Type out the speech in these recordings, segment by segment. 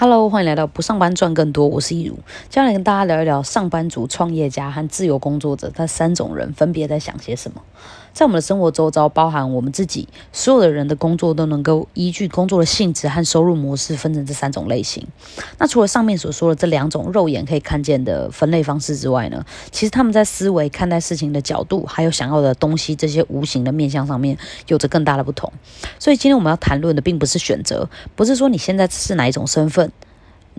Hello，欢迎来到不上班赚更多，我是一如，今天来跟大家聊一聊上班族、创业家和自由工作者这三种人分别在想些什么。在我们的生活周遭，包含我们自己，所有的人的工作都能够依据工作的性质和收入模式分成这三种类型。那除了上面所说的这两种肉眼可以看见的分类方式之外呢，其实他们在思维、看待事情的角度，还有想要的东西这些无形的面向上面，有着更大的不同。所以今天我们要谈论的，并不是选择，不是说你现在是哪一种身份。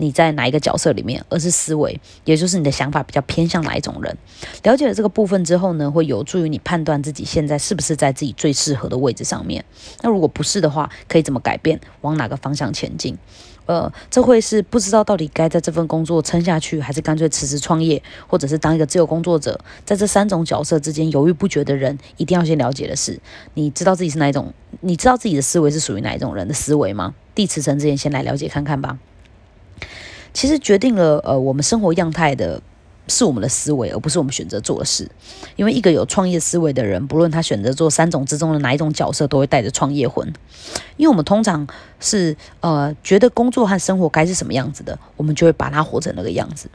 你在哪一个角色里面，而是思维，也就是你的想法比较偏向哪一种人。了解了这个部分之后呢，会有助于你判断自己现在是不是在自己最适合的位置上面。那如果不是的话，可以怎么改变，往哪个方向前进？呃，这会是不知道到底该在这份工作撑下去，还是干脆辞职创业，或者是当一个自由工作者，在这三种角色之间犹豫不决的人，一定要先了解的是，你知道自己是哪一种？你知道自己的思维是属于哪一种人的思维吗？递辞呈之前，先来了解看看吧。其实决定了，呃，我们生活样态的。是我们的思维，而不是我们选择做事。因为一个有创业思维的人，不论他选择做三种之中的哪一种角色，都会带着创业魂。因为我们通常是呃觉得工作和生活该是什么样子的，我们就会把它活成那个样子。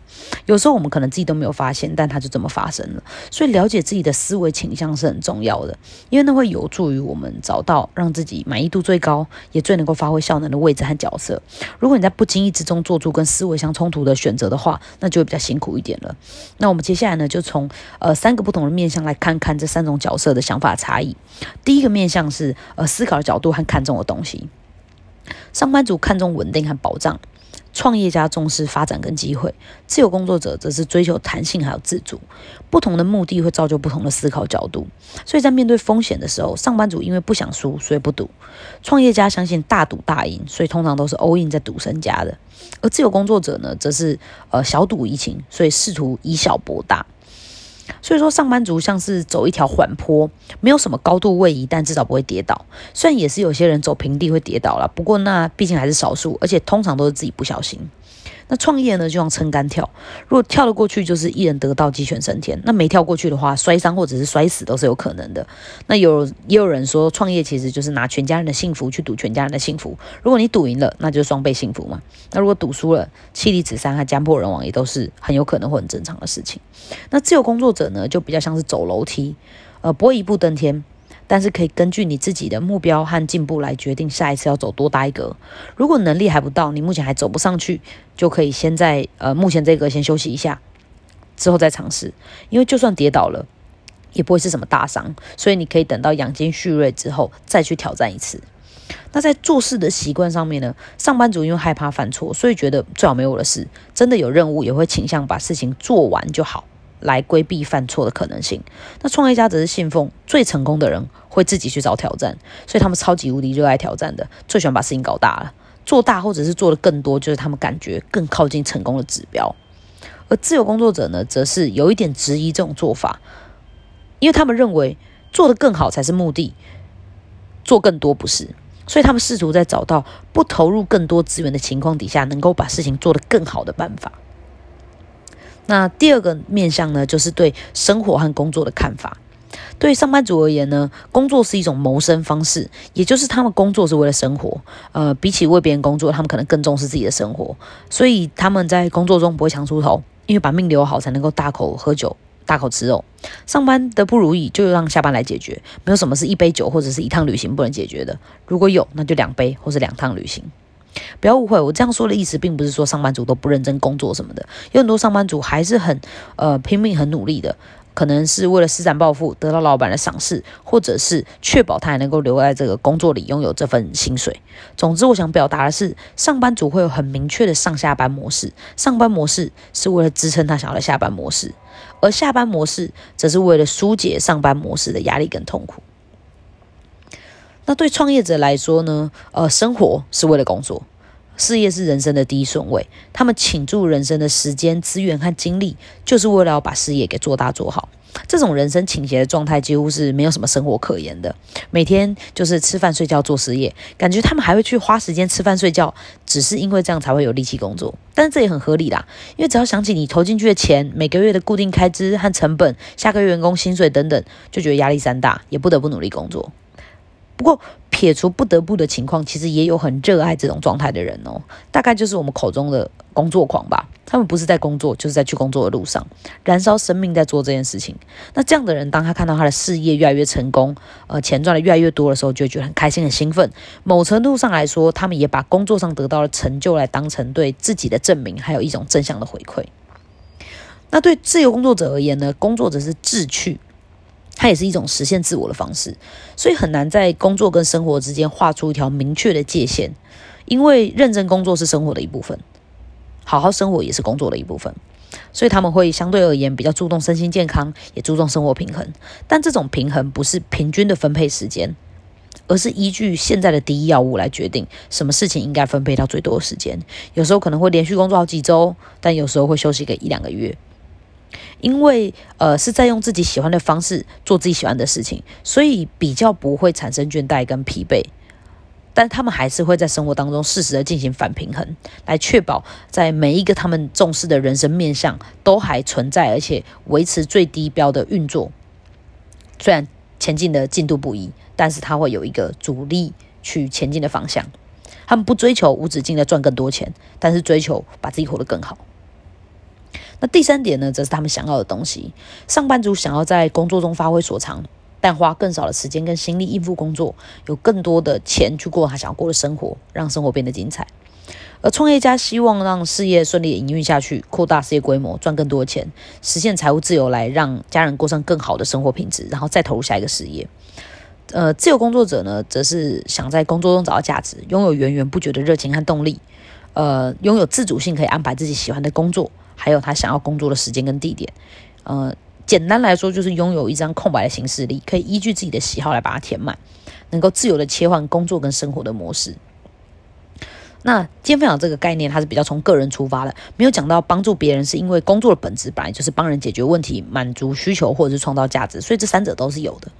有时候我们可能自己都没有发现，但它就这么发生了。所以了解自己的思维倾向是很重要的，因为那会有助于我们找到让自己满意度最高，也最能够发挥效能的位置和角色。如果你在不经意之中做出跟思维相冲突的选择的话，那就会比较辛苦一点了。那我们接下来呢，就从呃三个不同的面向来看看这三种角色的想法差异。第一个面向是呃思考的角度和看重的东西。上班族看重稳定和保障。创业家重视发展跟机会，自由工作者则是追求弹性还有自主。不同的目的会造就不同的思考角度，所以在面对风险的时候，上班族因为不想输，所以不赌；创业家相信大赌大赢，所以通常都是 all in 在赌身家的。而自由工作者呢，则是呃小赌怡情，所以试图以小博大。所以说，上班族像是走一条缓坡，没有什么高度位移，但至少不会跌倒。虽然也是有些人走平地会跌倒了，不过那毕竟还是少数，而且通常都是自己不小心。那创业呢，就像撑杆跳，如果跳得过去，就是一人得道，鸡犬升天；那没跳过去的话，摔伤或者是摔死都是有可能的。那有也有人说，创业其实就是拿全家人的幸福去赌全家人的幸福。如果你赌赢了，那就是双倍幸福嘛。那如果赌输了，妻离子散和家破人亡也都是很有可能或很正常的事情。那自由工作者呢，就比较像是走楼梯，呃，不会一步登天。但是可以根据你自己的目标和进步来决定下一次要走多大一格。如果能力还不到，你目前还走不上去，就可以先在呃目前这个先休息一下，之后再尝试。因为就算跌倒了，也不会是什么大伤，所以你可以等到养精蓄锐之后再去挑战一次。那在做事的习惯上面呢，上班族因为害怕犯错，所以觉得最好没我的事。真的有任务，也会倾向把事情做完就好。来规避犯错的可能性。那创业家则是信奉最成功的人会自己去找挑战，所以他们超级无敌热爱挑战的，最喜欢把事情搞大了，做大或者是做的更多，就是他们感觉更靠近成功的指标。而自由工作者呢，则是有一点质疑这种做法，因为他们认为做得更好才是目的，做更多不是，所以他们试图在找到不投入更多资源的情况底下，能够把事情做得更好的办法。那第二个面向呢，就是对生活和工作的看法。对上班族而言呢，工作是一种谋生方式，也就是他们工作是为了生活。呃，比起为别人工作，他们可能更重视自己的生活，所以他们在工作中不会强出头，因为把命留好才能够大口喝酒、大口吃肉。上班的不如意就让下班来解决，没有什么是一杯酒或者是一趟旅行不能解决的。如果有，那就两杯或是两趟旅行。不要误会，我这样说的意思，并不是说上班族都不认真工作什么的。有很多上班族还是很呃拼命、很努力的，可能是为了施展抱负，得到老板的赏识，或者是确保他还能够留在这个工作里，拥有这份薪水。总之，我想表达的是，上班族会有很明确的上下班模式，上班模式是为了支撑他想要的下班模式，而下班模式则是为了疏解上班模式的压力跟痛苦。那对创业者来说呢？呃，生活是为了工作，事业是人生的第一顺位。他们倾注人生的时间、资源和精力，就是为了要把事业给做大做好。这种人生倾斜的状态，几乎是没有什么生活可言的。每天就是吃饭、睡觉、做事业，感觉他们还会去花时间吃饭、睡觉，只是因为这样才会有力气工作。但是这也很合理啦，因为只要想起你投进去的钱、每个月的固定开支和成本、下个月员工薪水等等，就觉得压力山大，也不得不努力工作。不过，撇除不得不的情况，其实也有很热爱这种状态的人哦。大概就是我们口中的工作狂吧。他们不是在工作，就是在去工作的路上，燃烧生命在做这件事情。那这样的人，当他看到他的事业越来越成功，呃，钱赚的越来越多的时候，就觉得很开心、很兴奋。某程度上来说，他们也把工作上得到的成就来当成对自己的证明，还有一种正向的回馈。那对自由工作者而言呢？工作者是志趣。它也是一种实现自我的方式，所以很难在工作跟生活之间画出一条明确的界限，因为认真工作是生活的一部分，好好生活也是工作的一部分，所以他们会相对而言比较注重身心健康，也注重生活平衡。但这种平衡不是平均的分配时间，而是依据现在的第一要务来决定什么事情应该分配到最多的时间。有时候可能会连续工作好几周，但有时候会休息个一两个月。因为呃是在用自己喜欢的方式做自己喜欢的事情，所以比较不会产生倦怠跟疲惫，但他们还是会在生活当中适时的进行反平衡，来确保在每一个他们重视的人生面向都还存在，而且维持最低标的运作。虽然前进的进度不一，但是他会有一个主力去前进的方向。他们不追求无止境的赚更多钱，但是追求把自己活得更好。那第三点呢，则是他们想要的东西。上班族想要在工作中发挥所长，但花更少的时间跟心力应付工作，有更多的钱去过他想要过的生活，让生活变得精彩。而创业家希望让事业顺利营运下去，扩大事业规模，赚更多的钱，实现财务自由，来让家人过上更好的生活品质，然后再投入下一个事业。呃，自由工作者呢，则是想在工作中找到价值，拥有源源不绝的热情和动力，呃，拥有自主性，可以安排自己喜欢的工作。还有他想要工作的时间跟地点，呃，简单来说就是拥有一张空白的行事历，可以依据自己的喜好来把它填满，能够自由的切换工作跟生活的模式。那今天分享这个概念，它是比较从个人出发的，没有讲到帮助别人，是因为工作的本质本来就是帮人解决问题、满足需求或者是创造价值，所以这三者都是有的。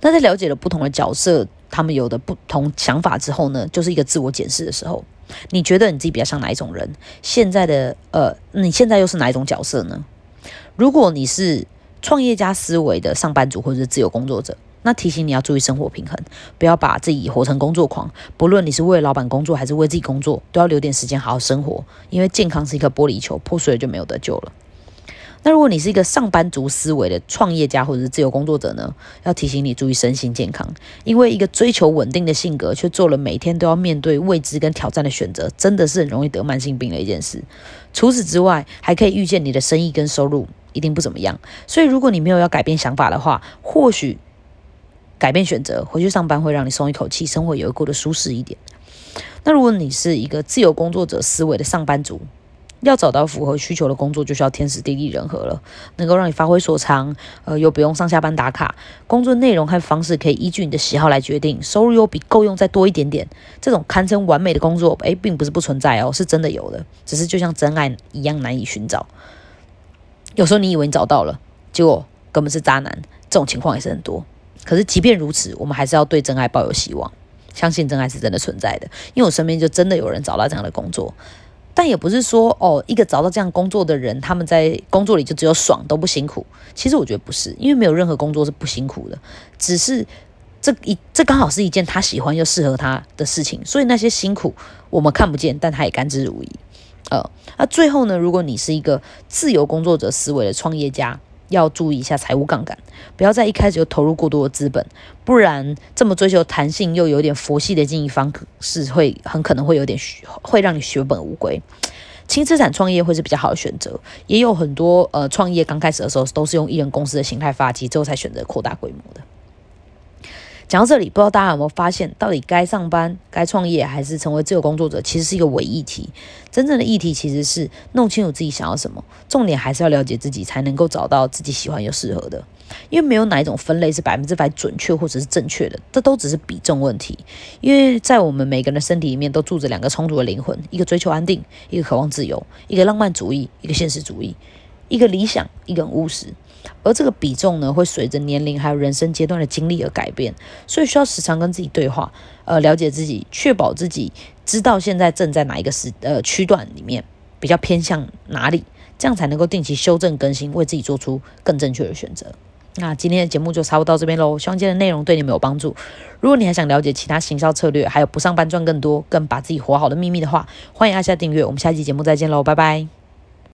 那在了解了不同的角色，他们有的不同想法之后呢，就是一个自我检视的时候。你觉得你自己比较像哪一种人？现在的呃，你现在又是哪一种角色呢？如果你是创业家思维的上班族或者是自由工作者，那提醒你要注意生活平衡，不要把自己活成工作狂。不论你是为老板工作还是为自己工作，都要留点时间好好生活，因为健康是一个玻璃球，破碎了就没有得救了。那如果你是一个上班族思维的创业家或者是自由工作者呢？要提醒你注意身心健康，因为一个追求稳定的性格，却做了每天都要面对未知跟挑战的选择，真的是很容易得慢性病的一件事。除此之外，还可以预见你的生意跟收入一定不怎么样。所以，如果你没有要改变想法的话，或许改变选择，回去上班会让你松一口气，生活也会过得舒适一点。那如果你是一个自由工作者思维的上班族，要找到符合需求的工作，就需要天时地利人和了，能够让你发挥所长，呃，又不用上下班打卡，工作内容和方式可以依据你的喜好来决定，收入又比够用再多一点点，这种堪称完美的工作，诶，并不是不存在哦，是真的有的，只是就像真爱一样难以寻找。有时候你以为你找到了，结果根本是渣男，这种情况也是很多。可是即便如此，我们还是要对真爱抱有希望，相信真爱是真的存在的，因为我身边就真的有人找到这样的工作。但也不是说哦，一个找到这样工作的人，他们在工作里就只有爽都不辛苦。其实我觉得不是，因为没有任何工作是不辛苦的，只是这一这刚好是一件他喜欢又适合他的事情，所以那些辛苦我们看不见，但他也甘之如饴。呃，那最后呢，如果你是一个自由工作者思维的创业家。要注意一下财务杠杆，不要在一开始就投入过多的资本，不然这么追求弹性又有点佛系的经营方式，会很可能会有点会让你血本无归。轻资产创业会是比较好的选择，也有很多呃创业刚开始的时候都是用一人公司的形态发迹，之后才选择扩大规模的。讲到这里，不知道大家有没有发现，到底该上班、该创业，还是成为自由工作者，其实是一个伪议题。真正的议题其实是弄清楚自己想要什么，重点还是要了解自己，才能够找到自己喜欢又适合的。因为没有哪一种分类是百分之百准确或者是正确的，这都只是比重问题。因为在我们每个人的身体里面，都住着两个充足的灵魂：一个追求安定，一个渴望自由；一个浪漫主义，一个现实主义；一个理想，一个务实。而这个比重呢，会随着年龄还有人生阶段的经历而改变，所以需要时常跟自己对话，呃，了解自己，确保自己知道现在正在哪一个时呃区段里面比较偏向哪里，这样才能够定期修正更新，为自己做出更正确的选择。那今天的节目就差不多到这边喽，希望今天的内容对你们有帮助。如果你还想了解其他行销策略，还有不上班赚更多、更把自己活好的秘密的话，欢迎按下订阅。我们下期节目再见喽，拜拜。